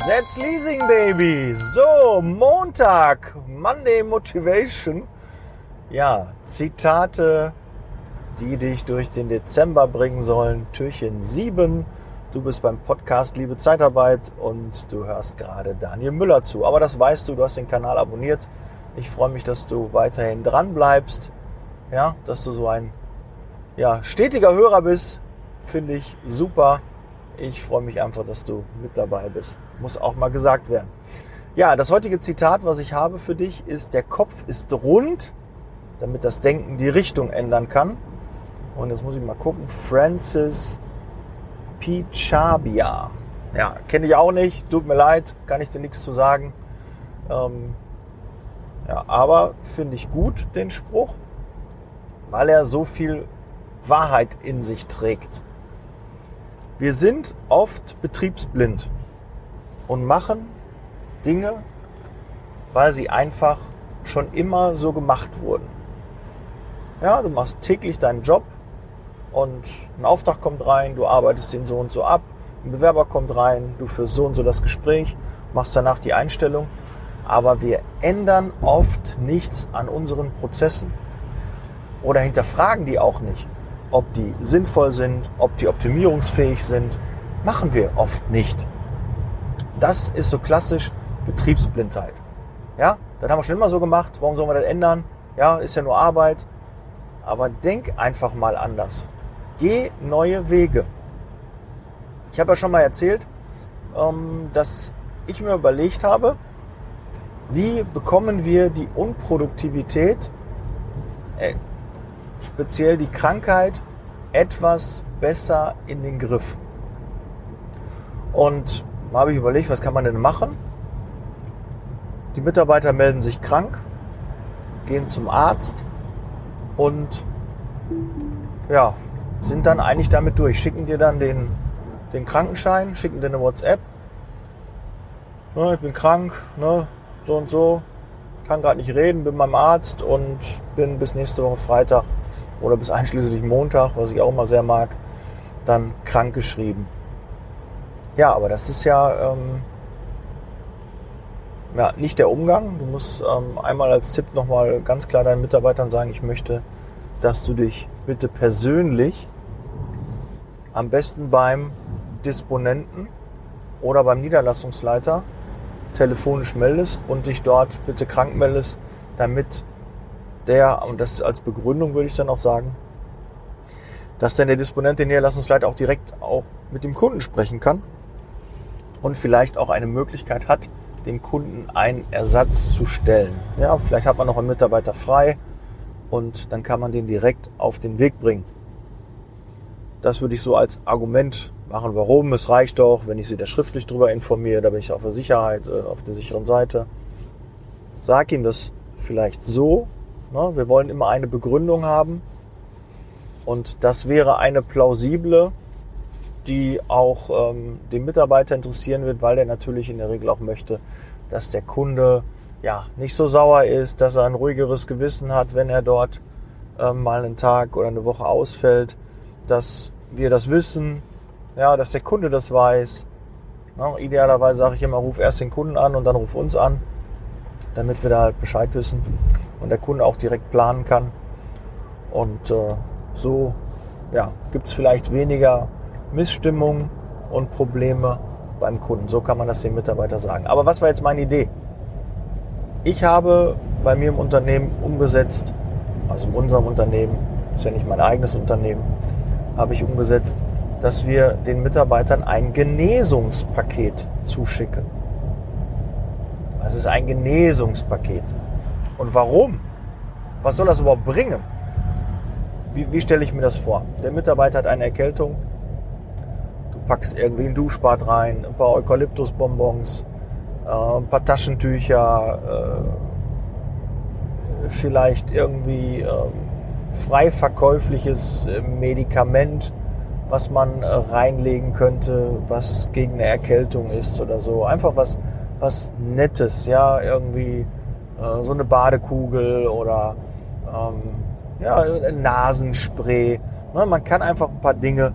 That's Leasing Baby. So, Montag, Monday Motivation. Ja, Zitate, die dich durch den Dezember bringen sollen. Türchen 7. Du bist beim Podcast Liebe Zeitarbeit und du hörst gerade Daniel Müller zu. Aber das weißt du, du hast den Kanal abonniert. Ich freue mich, dass du weiterhin dran bleibst. Ja, dass du so ein ja, stetiger Hörer bist. Finde ich super. Ich freue mich einfach, dass du mit dabei bist. Muss auch mal gesagt werden. Ja, das heutige Zitat, was ich habe für dich, ist, der Kopf ist rund, damit das Denken die Richtung ändern kann. Und jetzt muss ich mal gucken. Francis Pichabia. Ja, kenne ich auch nicht. Tut mir leid, kann ich dir nichts zu sagen. Ähm, ja, aber finde ich gut, den Spruch, weil er so viel Wahrheit in sich trägt. Wir sind oft betriebsblind und machen Dinge, weil sie einfach schon immer so gemacht wurden. Ja, du machst täglich deinen Job und ein Auftrag kommt rein, du arbeitest den so und so ab, ein Bewerber kommt rein, du führst so und so das Gespräch, machst danach die Einstellung, aber wir ändern oft nichts an unseren Prozessen oder hinterfragen die auch nicht ob die sinnvoll sind, ob die optimierungsfähig sind, machen wir oft nicht. Das ist so klassisch Betriebsblindheit. Ja, das haben wir schon immer so gemacht. Warum sollen wir das ändern? Ja, ist ja nur Arbeit. Aber denk einfach mal anders. Geh neue Wege. Ich habe ja schon mal erzählt, ähm, dass ich mir überlegt habe, wie bekommen wir die Unproduktivität äh, speziell die Krankheit etwas besser in den Griff. Und da habe ich überlegt, was kann man denn machen? Die Mitarbeiter melden sich krank, gehen zum Arzt und ja, sind dann eigentlich damit durch. Schicken dir dann den, den Krankenschein, schicken dir eine WhatsApp. Ne, ich bin krank, ne, so und so, kann gerade nicht reden, bin beim Arzt und bin bis nächste Woche Freitag oder bis einschließlich Montag, was ich auch immer sehr mag, dann krank geschrieben. Ja, aber das ist ja, ähm, ja nicht der Umgang. Du musst ähm, einmal als Tipp nochmal ganz klar deinen Mitarbeitern sagen, ich möchte, dass du dich bitte persönlich am besten beim Disponenten oder beim Niederlassungsleiter telefonisch meldest und dich dort bitte krank meldest, damit der, und das als Begründung würde ich dann auch sagen, dass dann der Disponent, den Niederlassungsleiter auch direkt auch mit dem Kunden sprechen kann und vielleicht auch eine Möglichkeit hat, dem Kunden einen Ersatz zu stellen. Ja, vielleicht hat man noch einen Mitarbeiter frei und dann kann man den direkt auf den Weg bringen. Das würde ich so als Argument machen. Warum? Es reicht doch, wenn ich Sie da schriftlich darüber informiere, da bin ich auf der Sicherheit, äh, auf der sicheren Seite. Sag ihm das vielleicht so, Ne? Wir wollen immer eine Begründung haben. Und das wäre eine plausible, die auch ähm, den Mitarbeiter interessieren wird, weil er natürlich in der Regel auch möchte, dass der Kunde ja nicht so sauer ist, dass er ein ruhigeres Gewissen hat, wenn er dort ähm, mal einen Tag oder eine Woche ausfällt, dass wir das wissen, ja, dass der Kunde das weiß. Na, idealerweise sage ich immer, ruf erst den Kunden an und dann ruf uns an, damit wir da halt Bescheid wissen und der Kunde auch direkt planen kann. Und äh, so ja, gibt es vielleicht weniger Missstimmung und Probleme beim Kunden. So kann man das dem Mitarbeiter sagen. Aber was war jetzt meine Idee? Ich habe bei mir im Unternehmen umgesetzt, also in unserem Unternehmen, ist ja nicht mein eigenes Unternehmen, habe ich umgesetzt, dass wir den Mitarbeitern ein Genesungspaket zuschicken. Was ist ein Genesungspaket? Und warum? Was soll das überhaupt bringen? Wie, wie stelle ich mir das vor? Der Mitarbeiter hat eine Erkältung. Du packst irgendwie ein Duschbad rein, ein paar Eukalyptusbonbons, äh, ein paar Taschentücher, äh, vielleicht irgendwie äh, frei verkäufliches äh, Medikament, was man äh, reinlegen könnte, was gegen eine Erkältung ist oder so. Einfach was, was Nettes, ja, irgendwie äh, so eine Badekugel oder ähm, ja, Nasenspray. Ne, man kann einfach ein paar Dinge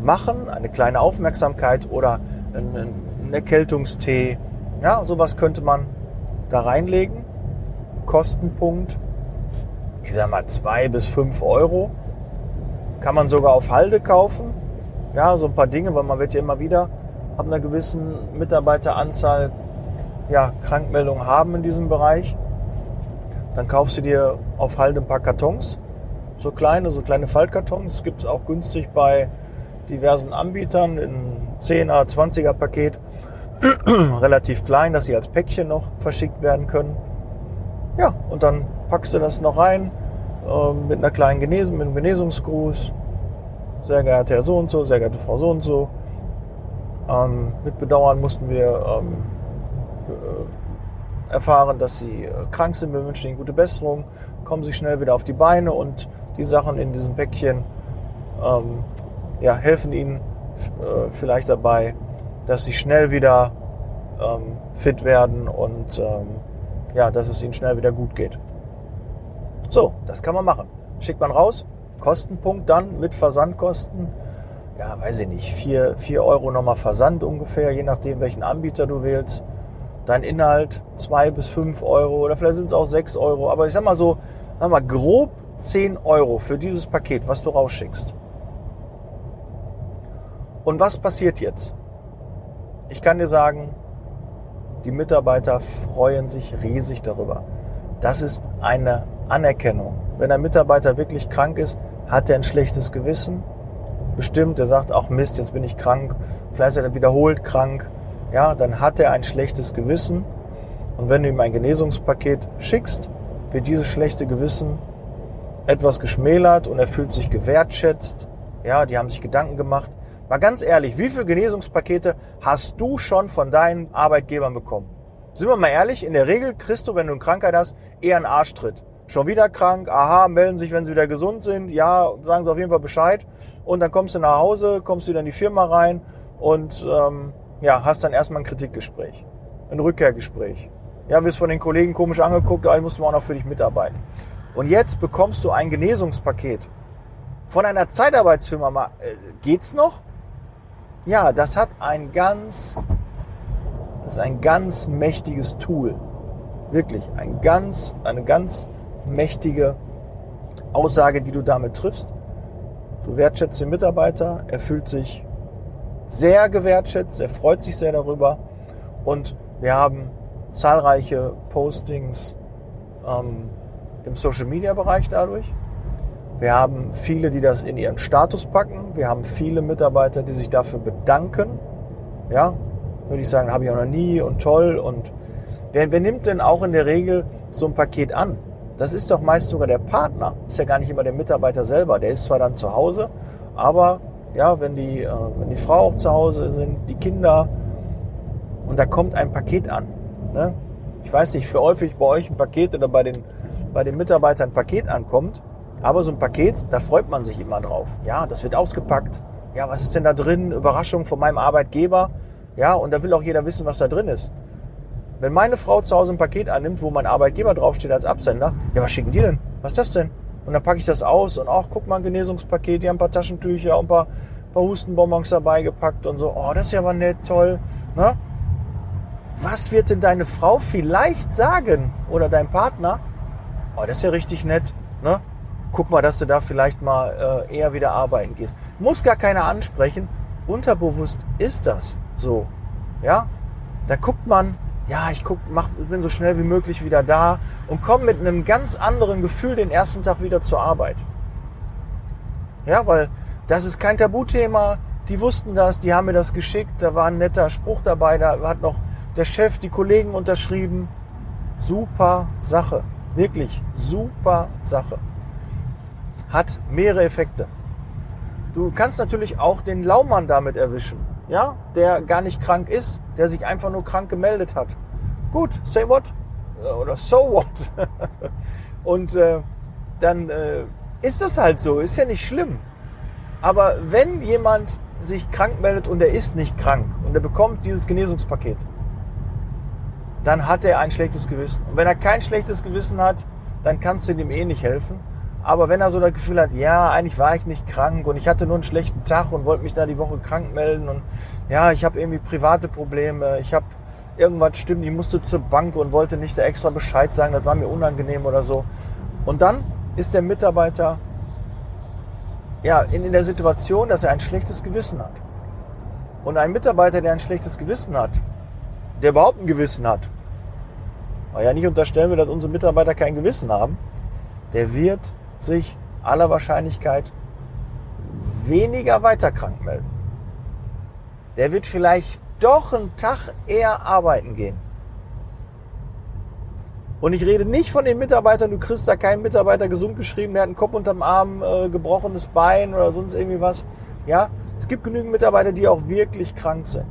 machen, eine kleine Aufmerksamkeit oder ein, ein ein Erkältungstee. Ja, sowas könnte man da reinlegen. Kostenpunkt, ich sag mal, zwei bis fünf Euro. Kann man sogar auf Halde kaufen. Ja, so ein paar Dinge, weil man wird ja immer wieder ab einer gewissen Mitarbeiteranzahl ja, Krankmeldungen haben in diesem Bereich. Dann kaufst du dir auf Halde ein paar Kartons. So kleine, so kleine Faltkartons. Gibt es auch günstig bei diversen Anbietern in 10er, 20er Paket. Relativ klein, dass sie als Päckchen noch verschickt werden können. Ja, und dann packst du das noch rein äh, mit einer kleinen Genesung, mit einem Genesungsgruß. Sehr geehrter Herr so und so, sehr geehrte Frau so und so. Ähm, mit Bedauern mussten wir ähm, äh, erfahren, dass sie äh, krank sind. Wir wünschen ihnen gute Besserung. Kommen sie schnell wieder auf die Beine und die Sachen in diesem Päckchen ähm, ja, helfen ihnen äh, vielleicht dabei, dass sie schnell wieder ähm, fit werden und ähm, ja, dass es ihnen schnell wieder gut geht. So, das kann man machen. Schickt man raus, Kostenpunkt dann mit Versandkosten. Ja, weiß ich nicht, 4, 4 Euro nochmal Versand ungefähr, je nachdem, welchen Anbieter du wählst. Dein Inhalt 2 bis 5 Euro oder vielleicht sind es auch 6 Euro. Aber ich sag mal so, sag mal grob 10 Euro für dieses Paket, was du rausschickst. Und was passiert jetzt? Ich kann dir sagen, die Mitarbeiter freuen sich riesig darüber. Das ist eine Anerkennung. Wenn ein Mitarbeiter wirklich krank ist, hat er ein schlechtes Gewissen. Bestimmt, er sagt, auch Mist, jetzt bin ich krank. Vielleicht ist er wiederholt krank. Ja, dann hat er ein schlechtes Gewissen. Und wenn du ihm ein Genesungspaket schickst, wird dieses schlechte Gewissen etwas geschmälert und er fühlt sich gewertschätzt. Ja, die haben sich Gedanken gemacht. Mal ganz ehrlich, wie viele Genesungspakete hast du schon von deinen Arbeitgebern bekommen? Sind wir mal ehrlich, in der Regel kriegst du, wenn du eine Krankheit hast, eher einen Arschtritt. Schon wieder krank, aha, melden sich, wenn sie wieder gesund sind, ja, sagen sie auf jeden Fall Bescheid. Und dann kommst du nach Hause, kommst wieder in die Firma rein und ähm, ja, hast dann erstmal ein Kritikgespräch, ein Rückkehrgespräch. Ja, wirst von den Kollegen komisch angeguckt, aber ich muss auch noch für dich mitarbeiten. Und jetzt bekommst du ein Genesungspaket von einer Zeitarbeitsfirma. Äh, geht's noch? Ja, das hat ein ganz das ist ein ganz mächtiges Tool. Wirklich ein ganz, eine ganz mächtige Aussage, die du damit triffst. Du wertschätzt den Mitarbeiter, er fühlt sich sehr gewertschätzt, er freut sich sehr darüber und wir haben zahlreiche Postings ähm, im Social Media Bereich dadurch. Wir haben viele, die das in ihren Status packen. Wir haben viele Mitarbeiter, die sich dafür bedanken. Ja, würde ich sagen, habe ich auch noch nie und toll. Und wer, wer nimmt denn auch in der Regel so ein Paket an? Das ist doch meist sogar der Partner. Ist ja gar nicht immer der Mitarbeiter selber. Der ist zwar dann zu Hause, aber ja, wenn die, äh, wenn die Frau auch zu Hause sind, die Kinder und da kommt ein Paket an. Ne? Ich weiß nicht, für häufig bei euch ein Paket oder bei den, bei den Mitarbeitern ein Paket ankommt, aber so ein Paket, da freut man sich immer drauf. Ja, das wird ausgepackt. Ja, was ist denn da drin? Überraschung von meinem Arbeitgeber. Ja, und da will auch jeder wissen, was da drin ist. Wenn meine Frau zu Hause ein Paket annimmt, wo mein Arbeitgeber draufsteht als Absender, ja, was schicken die denn? Was ist das denn? Und dann packe ich das aus und auch, guck mal, ein Genesungspaket, die haben ein paar Taschentücher und ein paar, paar Hustenbonbons dabei gepackt und so. Oh, das ist ja aber nett, toll. Ne? Was wird denn deine Frau vielleicht sagen? Oder dein Partner? Oh, das ist ja richtig nett. Ne? Guck mal, dass du da vielleicht mal äh, eher wieder arbeiten gehst. Muss gar keiner ansprechen. Unterbewusst ist das so, ja, da guckt man, ja, ich guck, mach, bin so schnell wie möglich wieder da und komme mit einem ganz anderen Gefühl den ersten Tag wieder zur Arbeit. Ja, weil das ist kein Tabuthema. Die wussten das, die haben mir das geschickt. Da war ein netter Spruch dabei. Da hat noch der Chef, die Kollegen unterschrieben. Super Sache. Wirklich super Sache. Hat mehrere Effekte. Du kannst natürlich auch den Laumann damit erwischen ja, der gar nicht krank ist, der sich einfach nur krank gemeldet hat. Gut, say what? Äh, oder so what? und äh, dann äh, ist das halt so, ist ja nicht schlimm. Aber wenn jemand sich krank meldet und er ist nicht krank und er bekommt dieses Genesungspaket, dann hat er ein schlechtes Gewissen. Und wenn er kein schlechtes Gewissen hat, dann kannst du ihm eh nicht helfen. Aber wenn er so das Gefühl hat, ja, eigentlich war ich nicht krank und ich hatte nur einen schlechten Tag und wollte mich da die Woche krank melden und ja, ich habe irgendwie private Probleme, ich habe irgendwas stimmt, ich musste zur Bank und wollte nicht da extra Bescheid sagen, das war mir unangenehm oder so. Und dann ist der Mitarbeiter ja, in, in der Situation, dass er ein schlechtes Gewissen hat. Und ein Mitarbeiter, der ein schlechtes Gewissen hat, der überhaupt ein Gewissen hat, weil ja nicht unterstellen wir, dass unsere Mitarbeiter kein Gewissen haben, der wird sich aller Wahrscheinlichkeit weniger weiter krank melden. Der wird vielleicht doch einen Tag eher arbeiten gehen. Und ich rede nicht von den Mitarbeitern, du kriegst da keinen Mitarbeiter gesund geschrieben, der hat einen Kopf unterm Arm, äh, gebrochenes Bein oder sonst irgendwie was. Ja, es gibt genügend Mitarbeiter, die auch wirklich krank sind.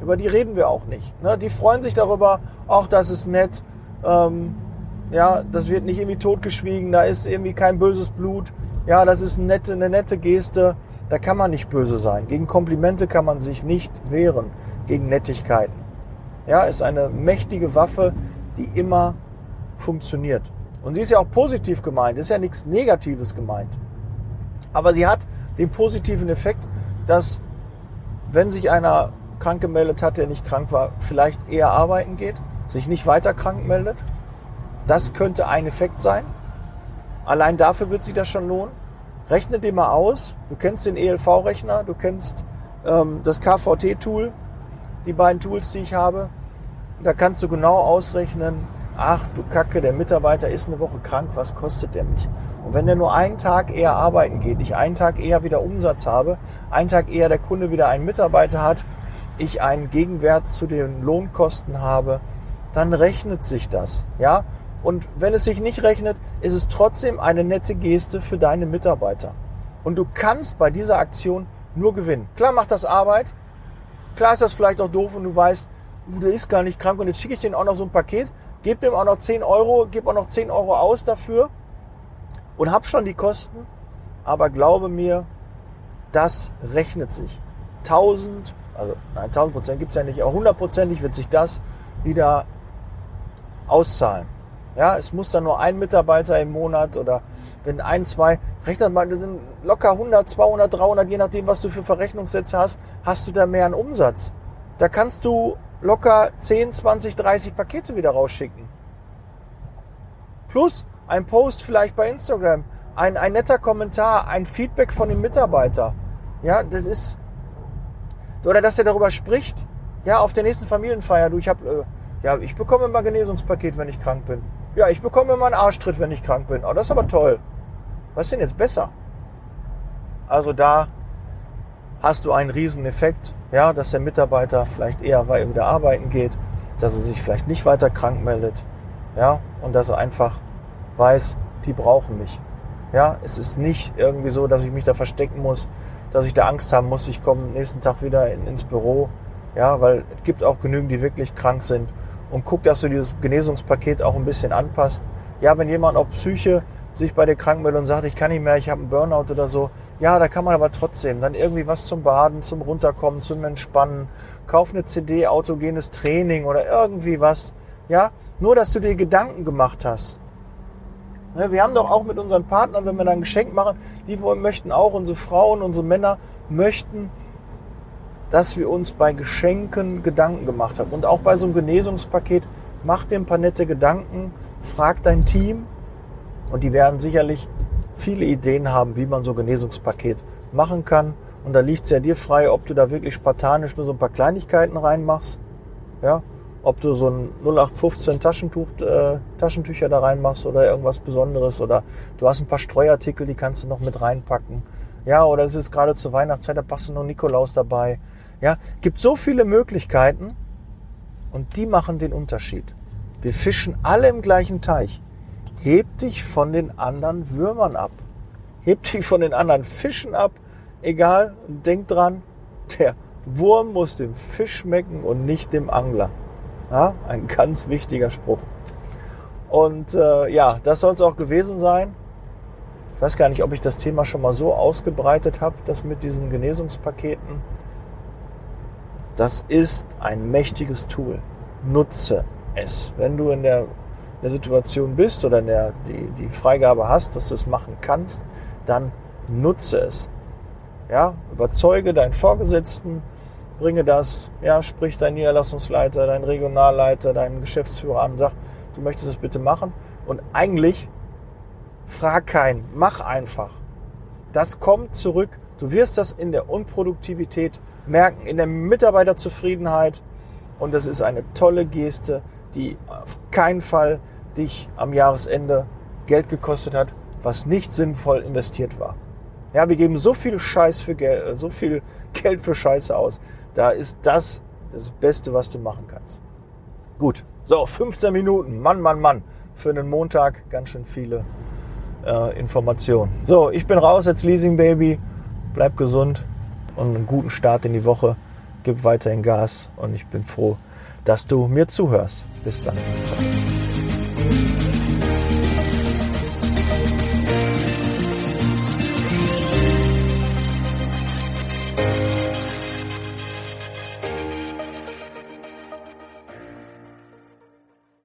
Über die reden wir auch nicht. Ne? Die freuen sich darüber, ach, das ist nett. Ähm, ja, das wird nicht irgendwie totgeschwiegen, da ist irgendwie kein böses Blut. Ja, das ist eine nette, eine nette Geste. Da kann man nicht böse sein. Gegen Komplimente kann man sich nicht wehren. Gegen Nettigkeiten. Ja, ist eine mächtige Waffe, die immer funktioniert. Und sie ist ja auch positiv gemeint, ist ja nichts Negatives gemeint. Aber sie hat den positiven Effekt, dass wenn sich einer krank gemeldet hat, der nicht krank war, vielleicht eher arbeiten geht, sich nicht weiter krank meldet. Das könnte ein Effekt sein. Allein dafür wird sich das schon lohnen. Rechne dir mal aus. Du kennst den ELV-Rechner, du kennst ähm, das KVT-Tool, die beiden Tools, die ich habe. Da kannst du genau ausrechnen, ach du Kacke, der Mitarbeiter ist eine Woche krank, was kostet der mich? Und wenn der nur einen Tag eher arbeiten geht, ich einen Tag eher wieder Umsatz habe, einen Tag eher der Kunde wieder einen Mitarbeiter hat, ich einen Gegenwert zu den Lohnkosten habe, dann rechnet sich das, ja? Und wenn es sich nicht rechnet, ist es trotzdem eine nette Geste für deine Mitarbeiter. Und du kannst bei dieser Aktion nur gewinnen. Klar macht das Arbeit, klar ist das vielleicht auch doof und du weißt, uh, der ist gar nicht krank und jetzt schicke ich den auch noch so ein Paket, gebe dem auch noch 10 Euro, gebe auch noch 10 Euro aus dafür und hab schon die Kosten. Aber glaube mir, das rechnet sich. 1000, also nein, 1000 Prozent gibt es ja nicht, aber hundertprozentig wird sich das wieder auszahlen. Ja, es muss dann nur ein Mitarbeiter im Monat oder wenn ein, zwei, rechnet mal, das sind locker 100, 200, 300, je nachdem, was du für Verrechnungssätze hast, hast du da mehr an Umsatz. Da kannst du locker 10, 20, 30 Pakete wieder rausschicken. Plus ein Post vielleicht bei Instagram, ein, ein netter Kommentar, ein Feedback von dem Mitarbeiter. Ja, das ist. Oder dass er darüber spricht. Ja, auf der nächsten Familienfeier, du, ich habe, äh, ja, ich bekomme immer Genesungspaket, wenn ich krank bin. Ja, ich bekomme immer einen Arschtritt, wenn ich krank bin. Oh, das ist aber toll. Was ist denn jetzt besser? Also da hast du einen riesen Effekt, ja, dass der Mitarbeiter vielleicht eher wieder arbeiten geht, dass er sich vielleicht nicht weiter krank meldet, ja, und dass er einfach weiß, die brauchen mich. Ja, es ist nicht irgendwie so, dass ich mich da verstecken muss, dass ich da Angst haben muss, ich komme nächsten Tag wieder in, ins Büro, ja, weil es gibt auch genügend, die wirklich krank sind und guck, dass du dieses Genesungspaket auch ein bisschen anpasst. Ja, wenn jemand auf Psyche sich bei der Krankmeldung und sagt, ich kann nicht mehr, ich habe einen Burnout oder so, ja, da kann man aber trotzdem dann irgendwie was zum Baden, zum Runterkommen, zum Entspannen, kauf eine CD, autogenes Training oder irgendwie was. Ja, nur, dass du dir Gedanken gemacht hast. Ne, wir haben doch auch mit unseren Partnern, wenn wir dann ein Geschenk machen, die möchten auch, unsere Frauen, unsere Männer möchten, dass wir uns bei Geschenken Gedanken gemacht haben. Und auch bei so einem Genesungspaket, mach dir ein paar nette Gedanken, frag dein Team, und die werden sicherlich viele Ideen haben, wie man so ein Genesungspaket machen kann. Und da liegt es ja dir frei, ob du da wirklich spartanisch nur so ein paar Kleinigkeiten reinmachst. Ja, ob du so ein 0815 Taschentuch, äh, Taschentücher da reinmachst oder irgendwas Besonderes oder du hast ein paar Streuartikel, die kannst du noch mit reinpacken. Ja, oder es ist gerade zur Weihnachtszeit, da passt noch Nikolaus dabei. Ja, gibt so viele Möglichkeiten und die machen den Unterschied. Wir fischen alle im gleichen Teich. Heb dich von den anderen Würmern ab. Heb dich von den anderen Fischen ab. Egal, denk dran, der Wurm muss dem Fisch schmecken und nicht dem Angler. Ja, ein ganz wichtiger Spruch. Und äh, ja, das soll es auch gewesen sein. Ich weiß gar nicht, ob ich das Thema schon mal so ausgebreitet habe, das mit diesen Genesungspaketen. Das ist ein mächtiges Tool. Nutze es. Wenn du in der der Situation bist oder in der, die, die Freigabe hast, dass du es machen kannst, dann nutze es. Ja, überzeuge deinen Vorgesetzten, bringe das, ja, sprich deinen Niederlassungsleiter, deinen Regionalleiter, deinen Geschäftsführer an, sag, du möchtest es bitte machen. Und eigentlich frag keinen, mach einfach. Das kommt zurück. Du wirst das in der Unproduktivität merken, in der Mitarbeiterzufriedenheit. Und das ist eine tolle Geste, die auf keinen Fall dich am Jahresende Geld gekostet hat, was nicht sinnvoll investiert war. Ja, wir geben so viel Scheiß für Geld, äh, so viel Geld für Scheiße aus. Da ist das das Beste, was du machen kannst. Gut. So, 15 Minuten. Mann, Mann, Mann. Für einen Montag ganz schön viele äh, Informationen. So, ich bin raus als Leasing Baby. Bleib gesund und einen guten Start in die Woche. Gib weiterhin Gas und ich bin froh, dass du mir zuhörst. Bis dann. Ciao.